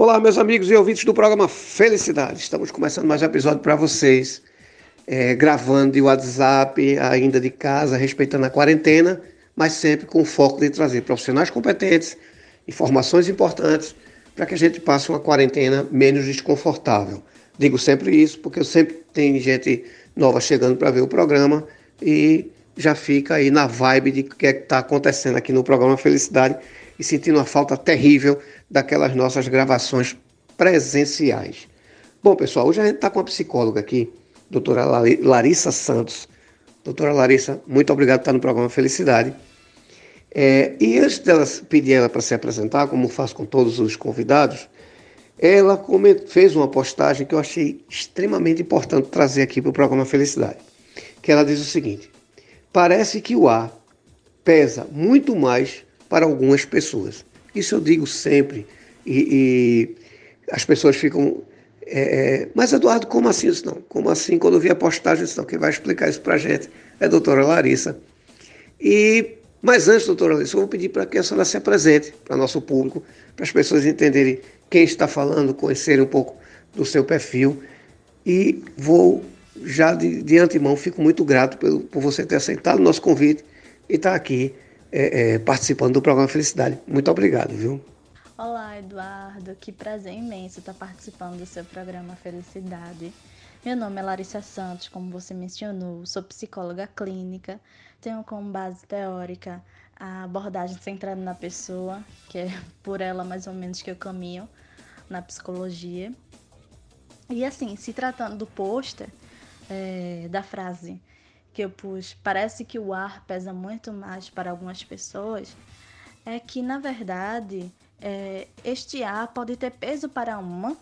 Olá, meus amigos e ouvintes do programa Felicidade. Estamos começando mais um episódio para vocês, é, gravando de WhatsApp, ainda de casa, respeitando a quarentena, mas sempre com o foco de trazer profissionais competentes, informações importantes, para que a gente passe uma quarentena menos desconfortável. Digo sempre isso, porque eu sempre tenho gente nova chegando para ver o programa e já fica aí na vibe de que é está acontecendo aqui no programa Felicidade e sentindo uma falta terrível daquelas nossas gravações presenciais. Bom, pessoal, hoje a gente está com a psicóloga aqui, doutora Larissa Santos. Doutora Larissa, muito obrigado por estar no programa Felicidade. É, e antes dela pedir ela para se apresentar, como faço com todos os convidados, ela fez uma postagem que eu achei extremamente importante trazer aqui para o programa Felicidade. Que ela diz o seguinte: parece que o ar pesa muito mais para algumas pessoas. Isso eu digo sempre. E, e as pessoas ficam. É, é mas, Eduardo, como assim? Isso não. Como assim? Quando eu vi a postagem, isso não. Quem vai explicar isso para a gente é a doutora Larissa. E, mas antes, doutora Larissa, eu vou pedir para que a senhora se apresente para nosso público, para as pessoas entenderem quem está falando, conhecerem um pouco do seu perfil. E vou, já de, de antemão, fico muito grato por, por você ter aceitado o nosso convite e estar aqui é, é, participando do programa Felicidade. Muito obrigado, viu? Olá, Eduardo. Que prazer imenso estar participando do seu programa Felicidade. Meu nome é Larissa Santos, como você mencionou, sou psicóloga clínica, tenho como base teórica a abordagem centrada na pessoa, que é por ela mais ou menos que eu caminho na psicologia. E assim, se tratando do pôster, é, da frase que eu pus, parece que o ar pesa muito mais para algumas pessoas, é que na verdade é, este ar pode ter peso para uma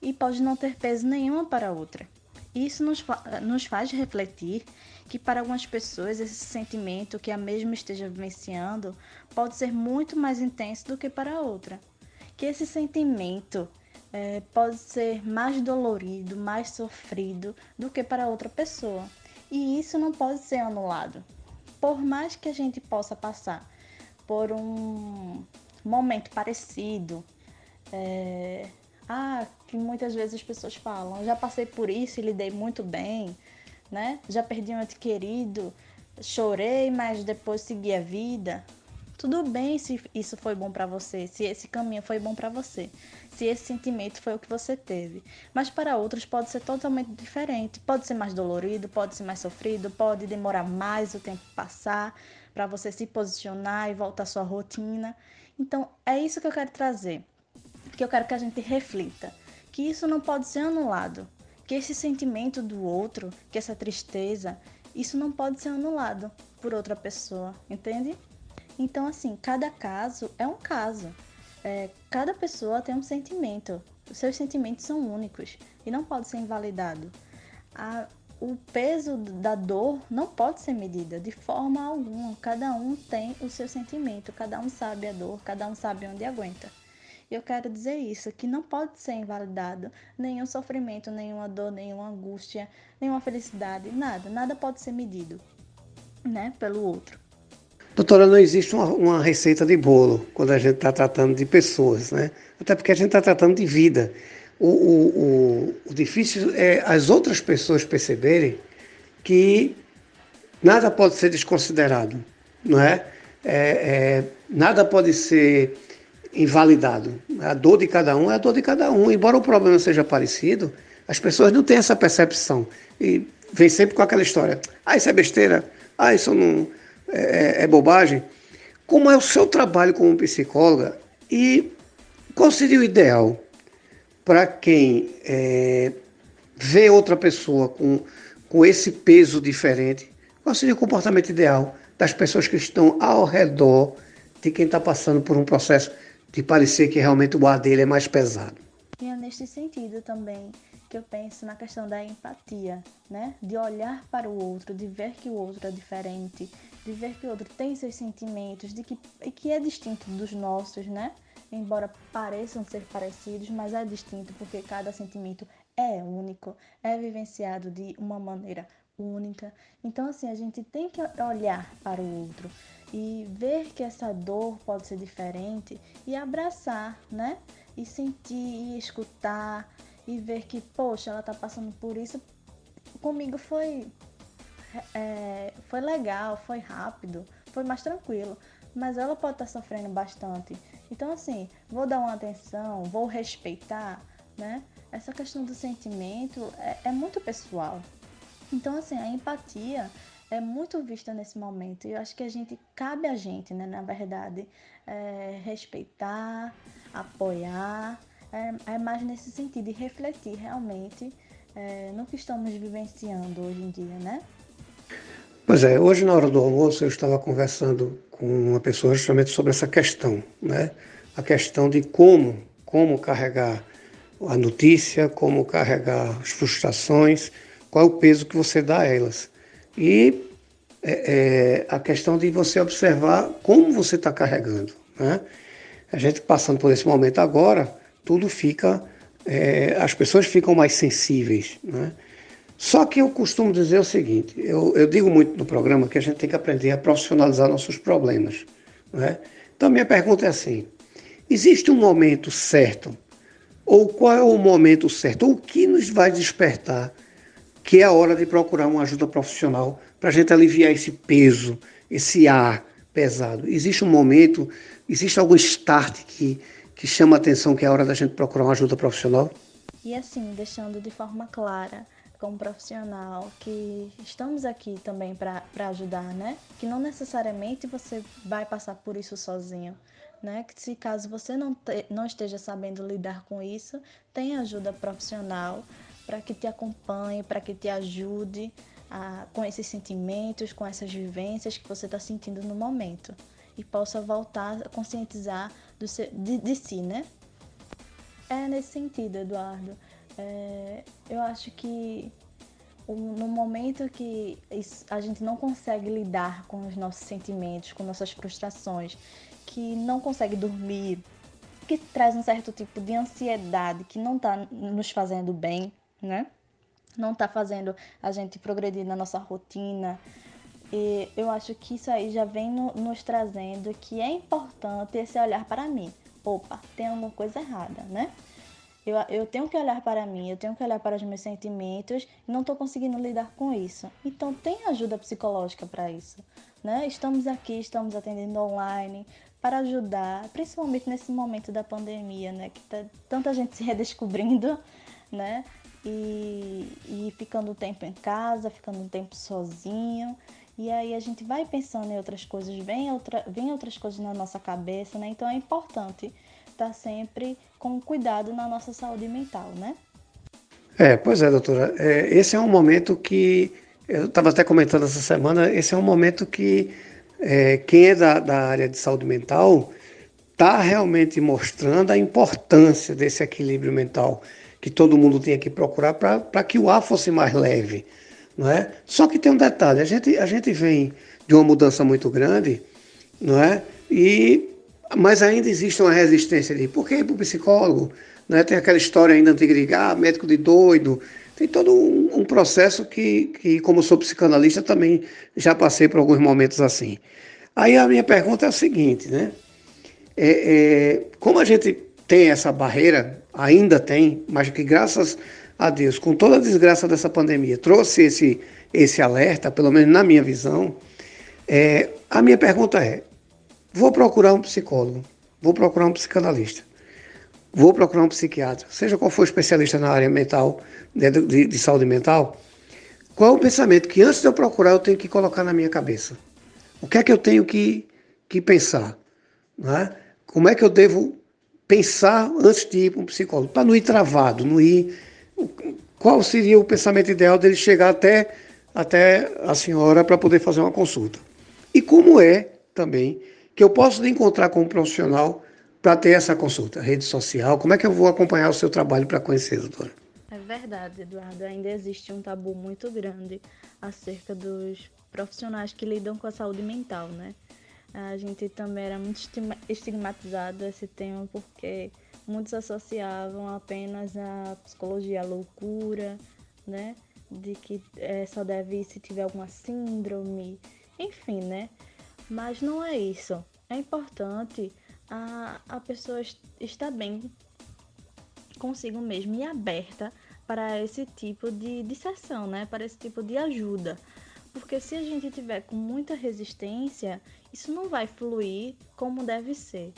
e pode não ter peso nenhuma para outra. Isso nos, nos faz refletir que para algumas pessoas esse sentimento que a mesma esteja vivenciando pode ser muito mais intenso do que para outra. Que esse sentimento é, pode ser mais dolorido, mais sofrido do que para outra pessoa. E isso não pode ser anulado. Por mais que a gente possa passar por um momento parecido, é... ah, que muitas vezes as pessoas falam, já passei por isso e lidei muito bem, né? Já perdi um ente querido, chorei, mas depois segui a vida. Tudo bem se isso foi bom para você, se esse caminho foi bom para você, se esse sentimento foi o que você teve. Mas para outros pode ser totalmente diferente. Pode ser mais dolorido, pode ser mais sofrido, pode demorar mais o tempo passar para você se posicionar e voltar à sua rotina. Então, é isso que eu quero trazer. Que eu quero que a gente reflita, que isso não pode ser anulado, que esse sentimento do outro, que essa tristeza, isso não pode ser anulado por outra pessoa, entende? Então, assim, cada caso é um caso. É, cada pessoa tem um sentimento. Os seus sentimentos são únicos e não pode ser invalidado. A, o peso da dor não pode ser medida de forma alguma. Cada um tem o seu sentimento, cada um sabe a dor, cada um sabe onde aguenta. E eu quero dizer isso, que não pode ser invalidado nenhum sofrimento, nenhuma dor, nenhuma angústia, nenhuma felicidade, nada, nada pode ser medido, né, pelo outro. Doutora, não existe uma, uma receita de bolo quando a gente está tratando de pessoas, né? Até porque a gente está tratando de vida. O, o, o, o, difícil é as outras pessoas perceberem que nada pode ser desconsiderado, não é? é, é nada pode ser invalidado. A dor de cada um é a dor de cada um. Embora o problema seja parecido, as pessoas não têm essa percepção. E vem sempre com aquela história: ah, isso é besteira, ah, isso não é, é, bobagem. Como é o seu trabalho como psicóloga e qual seria o ideal para quem é, vê outra pessoa com, com esse peso diferente? Qual seria o comportamento ideal das pessoas que estão ao redor de quem está passando por um processo de parecer que realmente o ar dele é mais pesado? E é neste sentido também que eu penso na questão da empatia, né? De olhar para o outro, de ver que o outro é diferente, de ver que o outro tem seus sentimentos, de que, que é distinto dos nossos, né? Embora pareçam ser parecidos, mas é distinto porque cada sentimento é único, é vivenciado de uma maneira única. Então, assim, a gente tem que olhar para o outro e ver que essa dor pode ser diferente e abraçar, né? e sentir e escutar e ver que, poxa, ela tá passando por isso. Comigo foi, é, foi legal, foi rápido, foi mais tranquilo. Mas ela pode estar tá sofrendo bastante. Então, assim, vou dar uma atenção, vou respeitar, né? Essa questão do sentimento é, é muito pessoal. Então, assim, a empatia é muito vista nesse momento. E eu acho que a gente, cabe a gente, né, na verdade, é, respeitar, apoiar, é, é, mais nesse sentido, e refletir realmente é, no que estamos vivenciando hoje em dia, né? Pois é, hoje na hora do almoço eu estava conversando com uma pessoa justamente sobre essa questão, né? A questão de como, como carregar a notícia, como carregar as frustrações, qual é o peso que você dá a elas. E é, é, a questão de você observar como você está carregando. Né? A gente passando por esse momento agora, tudo fica, é, as pessoas ficam mais sensíveis. Né? Só que eu costumo dizer o seguinte: eu, eu, digo muito no programa que a gente tem que aprender a profissionalizar nossos problemas. Né? Então, minha pergunta é assim: existe um momento certo? Ou qual é o momento certo? Ou o que nos vai despertar que é a hora de procurar uma ajuda profissional para a gente aliviar esse peso, esse ar pesado. Existe um momento, existe algum start que, que chama a atenção que é a hora da gente procurar uma ajuda profissional? E assim, deixando de forma clara, como profissional, que estamos aqui também para ajudar, né? Que não necessariamente você vai passar por isso sozinho. Né? Que se caso você não, te, não esteja sabendo lidar com isso, tem ajuda profissional para que te acompanhe, para que te ajude a, com esses sentimentos, com essas vivências que você está sentindo no momento e possa voltar a conscientizar do seu, de, de si, né? É nesse sentido, Eduardo. É, eu acho que no momento que a gente não consegue lidar com os nossos sentimentos, com nossas frustrações, que não consegue dormir, que traz um certo tipo de ansiedade que não está nos fazendo bem, né? Não está fazendo a gente progredir na nossa rotina. E eu acho que isso aí já vem no, nos trazendo que é importante esse olhar para mim. Opa, tem alguma coisa errada, né? Eu, eu tenho que olhar para mim, eu tenho que olhar para os meus sentimentos não estou conseguindo lidar com isso. Então, tem ajuda psicológica para isso. Né? Estamos aqui, estamos atendendo online para ajudar, principalmente nesse momento da pandemia, né? que tá tanta gente se redescobrindo, né? e, e ficando um tempo em casa, ficando um tempo sozinho. E aí a gente vai pensando em outras coisas, vem, outra, vem outras coisas na nossa cabeça, né? Então é importante estar sempre com cuidado na nossa saúde mental, né? É, pois é, doutora. É, esse é um momento que, eu estava até comentando essa semana, esse é um momento que é, quem é da, da área de saúde mental está realmente mostrando a importância desse equilíbrio mental que todo mundo tinha que procurar para que o ar fosse mais leve. Não é? Só que tem um detalhe, a gente, a gente vem de uma mudança muito grande, não é? E, mas ainda existe uma resistência de por que para o psicólogo? Não é? Tem aquela história ainda antiga de ah, médico de doido. Tem todo um, um processo que, que, como sou psicanalista, também já passei por alguns momentos assim. Aí a minha pergunta é a seguinte, né? É, é, como a gente tem essa barreira, ainda tem, mas que graças a Deus, com toda a desgraça dessa pandemia, trouxe esse, esse alerta, pelo menos na minha visão. É, a minha pergunta é: vou procurar um psicólogo, vou procurar um psicanalista, vou procurar um psiquiatra, seja qual for o especialista na área mental, né, de, de, de saúde mental, qual é o pensamento que antes de eu procurar eu tenho que colocar na minha cabeça? O que é que eu tenho que, que pensar? Né? Como é que eu devo pensar antes de ir para um psicólogo, para não ir travado, não ir. Qual seria o pensamento ideal dele chegar até, até a senhora para poder fazer uma consulta? E como é também que eu posso encontrar com um profissional para ter essa consulta? Rede social, como é que eu vou acompanhar o seu trabalho para conhecer, doutora? É verdade, Eduardo. Ainda existe um tabu muito grande acerca dos profissionais que lidam com a saúde mental, né? a gente também era muito estigmatizado esse tema porque muitos associavam apenas a psicologia à loucura, né? De que é, só deve ir se tiver alguma síndrome, enfim, né? Mas não é isso. É importante a, a pessoa estar bem consigo mesmo e aberta para esse tipo de, de sessão, né? Para esse tipo de ajuda. Porque se a gente tiver com muita resistência, isso não vai fluir como deve ser.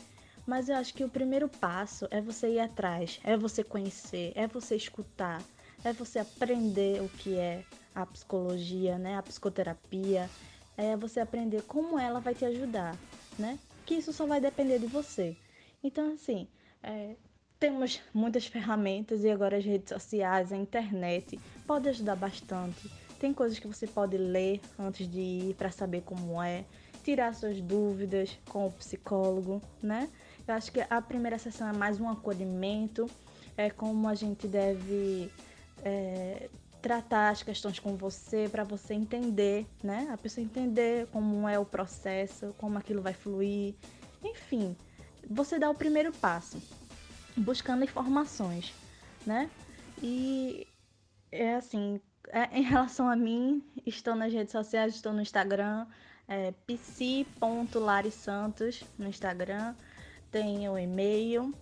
Mas eu acho que o primeiro passo é você ir atrás, é você conhecer, é você escutar, é você aprender o que é a psicologia, né? A psicoterapia, é você aprender como ela vai te ajudar, né? Que isso só vai depender de você. Então, assim, é, temos muitas ferramentas e agora as redes sociais, a internet pode ajudar bastante. Tem coisas que você pode ler antes de ir para saber como é, tirar suas dúvidas com o psicólogo, né? Eu acho que a primeira sessão é mais um acolhimento, é como a gente deve é, tratar as questões com você para você entender, né? A pessoa entender como é o processo, como aquilo vai fluir, enfim, você dá o primeiro passo buscando informações, né? E é assim, é, em relação a mim, estou nas redes sociais, estou no Instagram, é psi.larisantos no Instagram, tenho e-mail,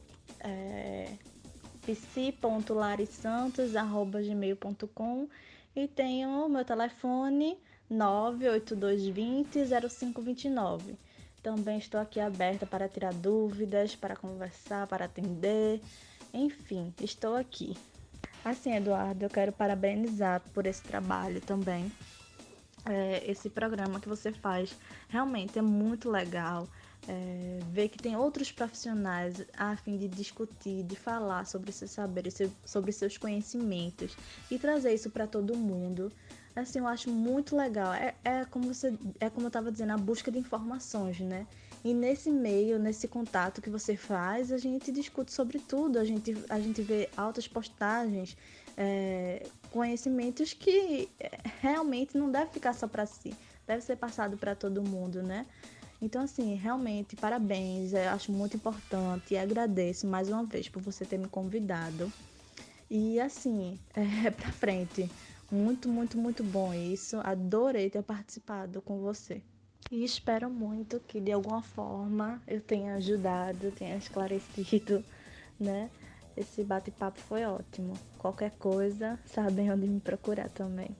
é, psi.larisantos.gmail.com e tenho meu telefone 98220 0529. Também estou aqui aberta para tirar dúvidas, para conversar, para atender. Enfim, estou aqui. Assim, Eduardo, eu quero parabenizar por esse trabalho também. É, esse programa que você faz realmente é muito legal. É, ver que tem outros profissionais a fim de discutir, de falar sobre seus saberes, sobre seus conhecimentos e trazer isso para todo mundo assim, eu acho muito legal. É, é como você, é como eu estava dizendo, a busca de informações, né? E nesse meio, nesse contato que você faz, a gente discute sobre tudo, a gente, a gente vê altas postagens, é, conhecimentos que é, realmente não deve ficar só para si, deve ser passado para todo mundo, né? Então, assim, realmente, parabéns, eu acho muito importante e agradeço mais uma vez por você ter me convidado. E, assim, é pra frente. Muito, muito, muito bom isso. Adorei ter participado com você. E espero muito que de alguma forma eu tenha ajudado, tenha esclarecido, né? Esse bate-papo foi ótimo. Qualquer coisa, sabem onde me procurar também.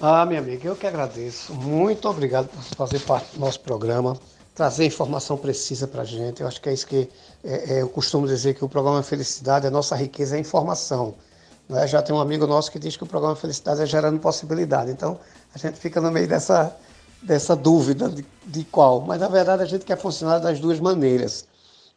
Ah, minha amiga, eu que agradeço. Muito obrigado por fazer parte do nosso programa, trazer informação precisa para a gente. Eu acho que é isso que é, é, eu costumo dizer que o programa Felicidade, a nossa riqueza é informação. Né? Já tem um amigo nosso que diz que o programa Felicidade é gerando possibilidade. Então, a gente fica no meio dessa, dessa dúvida de, de qual. Mas, na verdade, a gente quer funcionar das duas maneiras.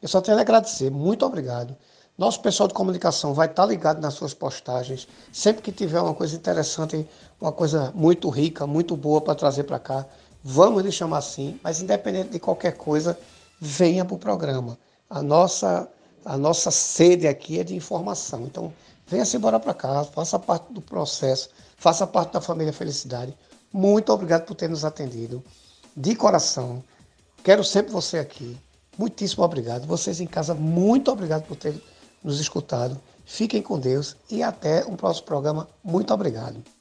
Eu só tenho a agradecer. Muito obrigado. Nosso pessoal de comunicação vai estar ligado nas suas postagens. Sempre que tiver uma coisa interessante, uma coisa muito rica, muito boa para trazer para cá, vamos lhe chamar assim. Mas independente de qualquer coisa, venha para o programa. A nossa, a nossa sede aqui é de informação. Então, Venha-se embora para cá, faça parte do processo, faça parte da família Felicidade. Muito obrigado por ter nos atendido. De coração, quero sempre você aqui. Muitíssimo obrigado. Vocês em casa, muito obrigado por ter nos escutado. Fiquem com Deus e até um próximo programa. Muito obrigado.